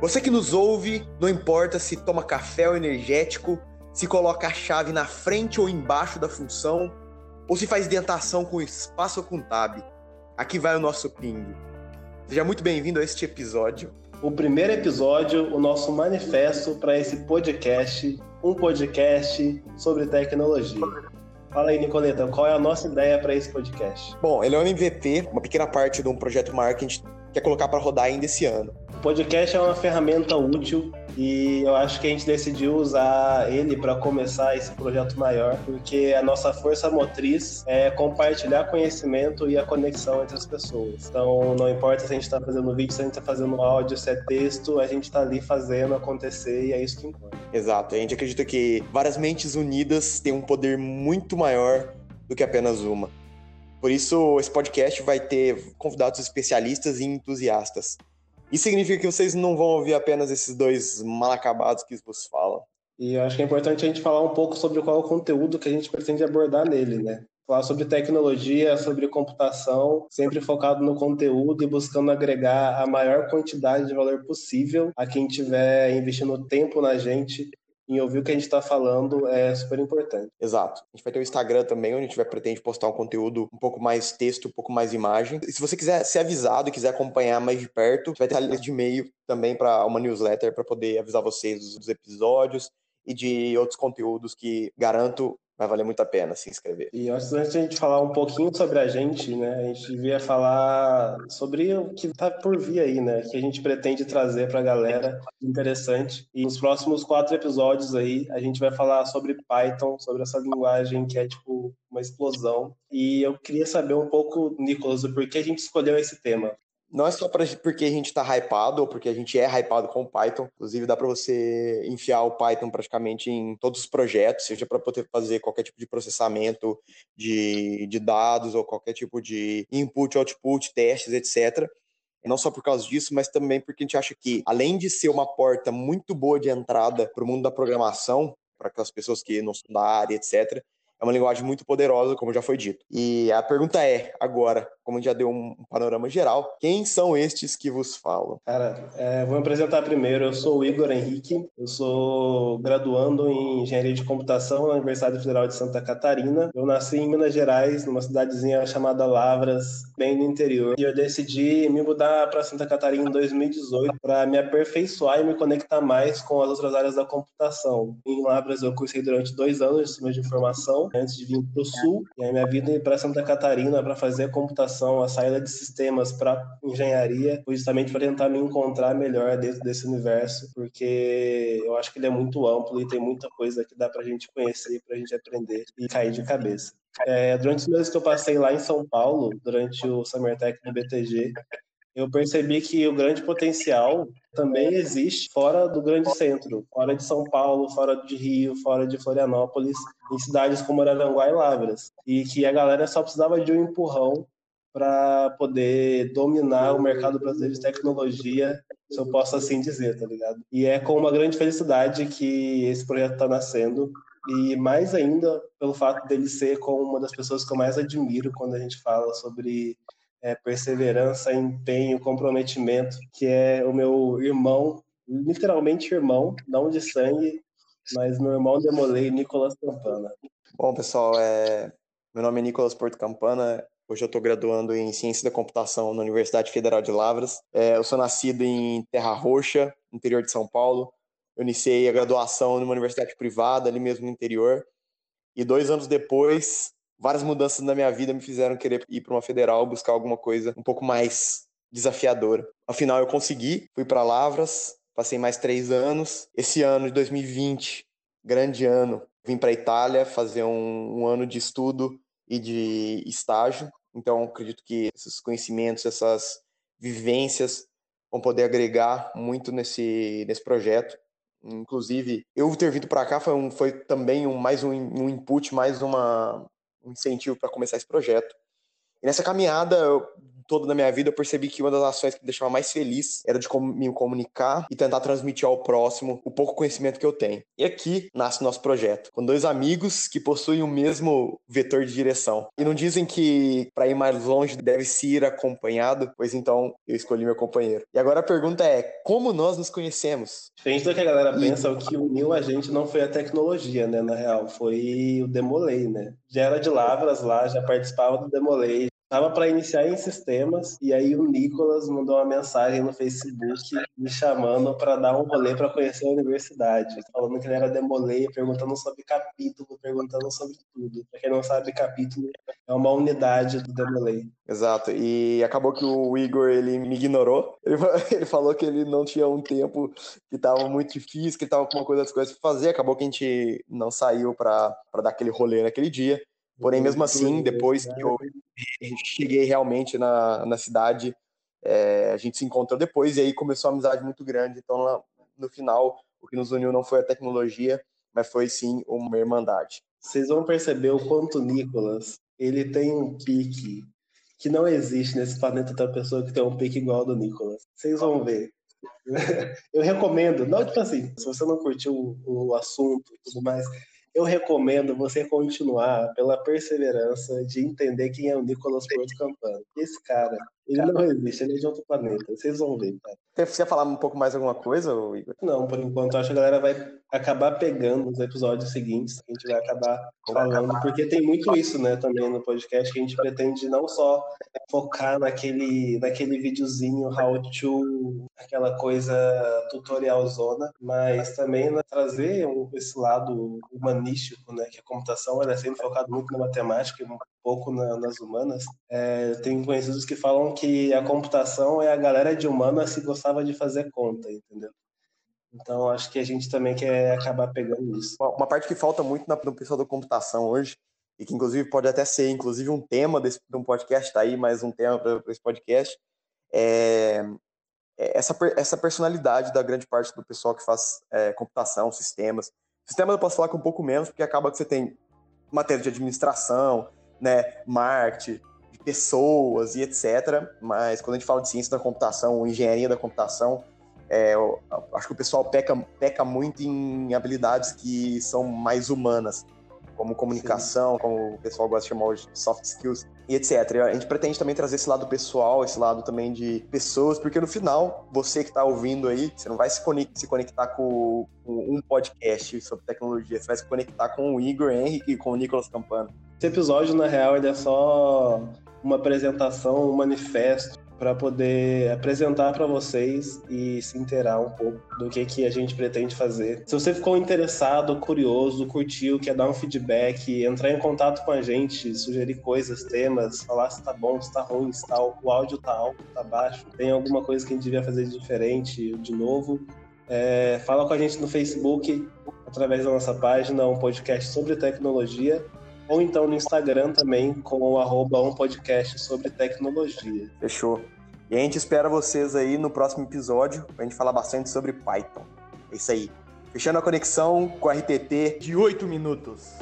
Você que nos ouve, não importa se toma café ou energético, se coloca a chave na frente ou embaixo da função, ou se faz dentação com espaço ou com tab. Aqui vai o nosso pingo. Seja muito bem-vindo a este episódio. O primeiro episódio, o nosso manifesto para esse podcast, um podcast sobre tecnologia. Fala aí, Nicoleta, qual é a nossa ideia para esse podcast? Bom, ele é um MVP, uma pequena parte de um projeto marketing quer colocar para rodar ainda esse ano. O podcast é uma ferramenta útil e eu acho que a gente decidiu usar ele para começar esse projeto maior, porque a nossa força motriz é compartilhar conhecimento e a conexão entre as pessoas. Então, não importa se a gente está fazendo vídeo, se a gente está fazendo áudio, se é texto, a gente está ali fazendo acontecer e é isso que importa. Exato. A gente acredita que várias mentes unidas têm um poder muito maior do que apenas uma. Por isso, esse podcast vai ter convidados especialistas e entusiastas. Isso significa que vocês não vão ouvir apenas esses dois mal acabados que vos falam. E eu acho que é importante a gente falar um pouco sobre qual é o conteúdo que a gente pretende abordar nele, né? Falar sobre tecnologia, sobre computação, sempre focado no conteúdo e buscando agregar a maior quantidade de valor possível a quem estiver investindo tempo na gente em ouvir o que a gente está falando é super importante. Exato. A gente vai ter o Instagram também, onde a gente vai pretende postar um conteúdo um pouco mais texto, um pouco mais imagem. E se você quiser ser avisado, quiser acompanhar mais de perto, vai ter a lista de e-mail também para uma newsletter para poder avisar vocês dos episódios e de outros conteúdos que garanto vai valer muito a pena se inscrever. E antes da gente falar um pouquinho sobre a gente, né, a gente devia falar sobre o que está por vir aí, né, que a gente pretende trazer para a galera interessante. E nos próximos quatro episódios aí, a gente vai falar sobre Python, sobre essa linguagem que é tipo uma explosão. E eu queria saber um pouco, Nicolas, o porquê a gente escolheu esse tema não é só pra, porque a gente tá hypado ou porque a gente é hypado com o Python. Inclusive, dá para você enfiar o Python praticamente em todos os projetos, seja para poder fazer qualquer tipo de processamento de, de dados ou qualquer tipo de input, output, testes, etc. Não só por causa disso, mas também porque a gente acha que, além de ser uma porta muito boa de entrada para o mundo da programação, para aquelas pessoas que não são da área, etc., é uma linguagem muito poderosa, como já foi dito. E a pergunta é, agora, como já deu um panorama geral, quem são estes que vos falam? Cara, é, vou me apresentar primeiro. Eu sou o Igor Henrique, eu sou graduando em Engenharia de Computação na Universidade Federal de Santa Catarina. Eu nasci em Minas Gerais, numa cidadezinha chamada Lavras, bem no interior. E eu decidi me mudar para Santa Catarina em 2018 para me aperfeiçoar e me conectar mais com as outras áreas da computação. Em Lavras eu cursei durante dois anos de sistema de informação antes de vir para o Sul. E aí minha vida ir para Santa Catarina para fazer computação, a saída de sistemas para engenharia, justamente para tentar me encontrar melhor dentro desse universo, porque eu acho que ele é muito amplo e tem muita coisa que dá para a gente conhecer, para a gente aprender e cair de cabeça. É, durante os meses que eu passei lá em São Paulo, durante o Summer Tech no BTG, eu percebi que o grande potencial também existe fora do grande centro, fora de São Paulo, fora de Rio, fora de Florianópolis, em cidades como Araranguá e Lavras. E que a galera só precisava de um empurrão para poder dominar o mercado brasileiro de tecnologia, se eu posso assim dizer, tá ligado? E é com uma grande felicidade que esse projeto está nascendo e mais ainda pelo fato dele ser com uma das pessoas que eu mais admiro quando a gente fala sobre é, perseverança, empenho, comprometimento, que é o meu irmão, literalmente irmão, não de sangue, mas meu irmão demolei, Nicolas Campana. Bom, pessoal, é... meu nome é Nicolas Porto Campana, Hoje eu estou graduando em Ciência da Computação na Universidade Federal de Lavras. É, eu sou nascido em Terra Roxa, interior de São Paulo. Eu iniciei a graduação numa universidade privada, ali mesmo no interior. E dois anos depois, várias mudanças na minha vida me fizeram querer ir para uma federal, buscar alguma coisa um pouco mais desafiadora. Afinal, eu consegui, fui para Lavras, passei mais três anos. Esse ano de 2020, grande ano, vim para Itália fazer um, um ano de estudo e de estágio. Então, acredito que esses conhecimentos, essas vivências vão poder agregar muito nesse, nesse projeto. Inclusive, eu ter vindo para cá foi, um, foi também um, mais um, um input, mais uma, um incentivo para começar esse projeto. E nessa caminhada, eu todo da minha vida, eu percebi que uma das ações que me deixava mais feliz era de me comunicar e tentar transmitir ao próximo o pouco conhecimento que eu tenho. E aqui nasce o nosso projeto, com dois amigos que possuem o mesmo vetor de direção. E não dizem que para ir mais longe deve se ir acompanhado, pois então eu escolhi meu companheiro. E agora a pergunta é: como nós nos conhecemos? Diferente do que a galera pensa, o que uniu a gente não foi a tecnologia, né? Na real, foi o Demolei, né? Já era de Lavras lá, já participava do Demolei, Tava para iniciar em sistemas e aí o Nicolas mandou uma mensagem no Facebook me chamando para dar um rolê para conhecer a universidade, falando que ele era demolei, perguntando sobre capítulo, perguntando sobre tudo. Para quem não sabe, capítulo é uma unidade do demolei. Exato. E acabou que o Igor ele me ignorou. Ele, falou que ele não tinha um tempo que estava muito difícil, que estava com uma coisa das coisas para fazer. Acabou que a gente não saiu para dar aquele rolê naquele dia. Porém, mesmo assim, depois que eu cheguei realmente na, na cidade, é, a gente se encontrou depois e aí começou uma amizade muito grande. Então, no final, o que nos uniu não foi a tecnologia, mas foi sim uma irmandade. Vocês vão perceber o quanto o Nicolas ele tem um pique que não existe nesse planeta outra pessoa que tem um pique igual ao do Nicolas. Vocês vão ver. Eu recomendo, não tipo assim, se você não curtiu o, o assunto e tudo mais, eu recomendo você continuar pela perseverança de entender quem é o Nicolas Porto Campana. Esse cara, ele não existe, ele é de outro planeta. Vocês vão ver, cara. Você quer falar um pouco mais alguma coisa, Igor? Não, por enquanto, acho que a galera vai acabar pegando os episódios seguintes, a gente vai acabar falando, porque tem muito isso, né, também no podcast, que a gente pretende não só focar naquele, naquele videozinho how to, aquela coisa tutorial zona, mas também né, trazer esse lado humanístico, né, que a computação ela é sempre focada muito na matemática e um pouco na, nas humanas. É, tem conhecidos que falam que a computação é a galera de humanas que gostava de fazer conta, entendeu? Então, acho que a gente também quer acabar pegando isso. Uma parte que falta muito no pessoal da computação hoje, e que inclusive pode até ser inclusive um tema desse de um podcast, tá aí mais um tema para esse podcast, é, é, essa, essa personalidade da grande parte do pessoal que faz é, computação, sistemas. Sistemas eu posso falar com um pouco menos, porque acaba que você tem matéria de administração, né, marketing, pessoas e etc. Mas quando a gente fala de ciência da computação, engenharia da computação, é, acho que o pessoal peca, peca muito em habilidades que são mais humanas, como comunicação, Sim. como o pessoal gosta de chamar hoje de soft skills e etc. A gente pretende também trazer esse lado pessoal, esse lado também de pessoas, porque no final, você que está ouvindo aí, você não vai se conectar com, um podcast sobre tecnologia, você vai se conectar com o Igor Henrique e com o Nicolas Campana. Esse episódio, na real, ele é só uma apresentação, um manifesto para poder apresentar para vocês e se inteirar um pouco do que, que a gente pretende fazer. Se você ficou interessado, curioso, curtiu, quer dar um feedback, entrar em contato com a gente, sugerir coisas, temas, falar se tá bom, se tá ruim, se tá, o áudio tá alto, tá baixo, tem alguma coisa que a gente devia fazer de diferente, de novo, é, fala com a gente no Facebook, através da nossa página, um podcast sobre tecnologia ou então no Instagram também com o arroba um podcast sobre tecnologia. Fechou. E a gente espera vocês aí no próximo episódio pra gente falar bastante sobre Python. É isso aí. Fechando a conexão com a RTT de 8 minutos.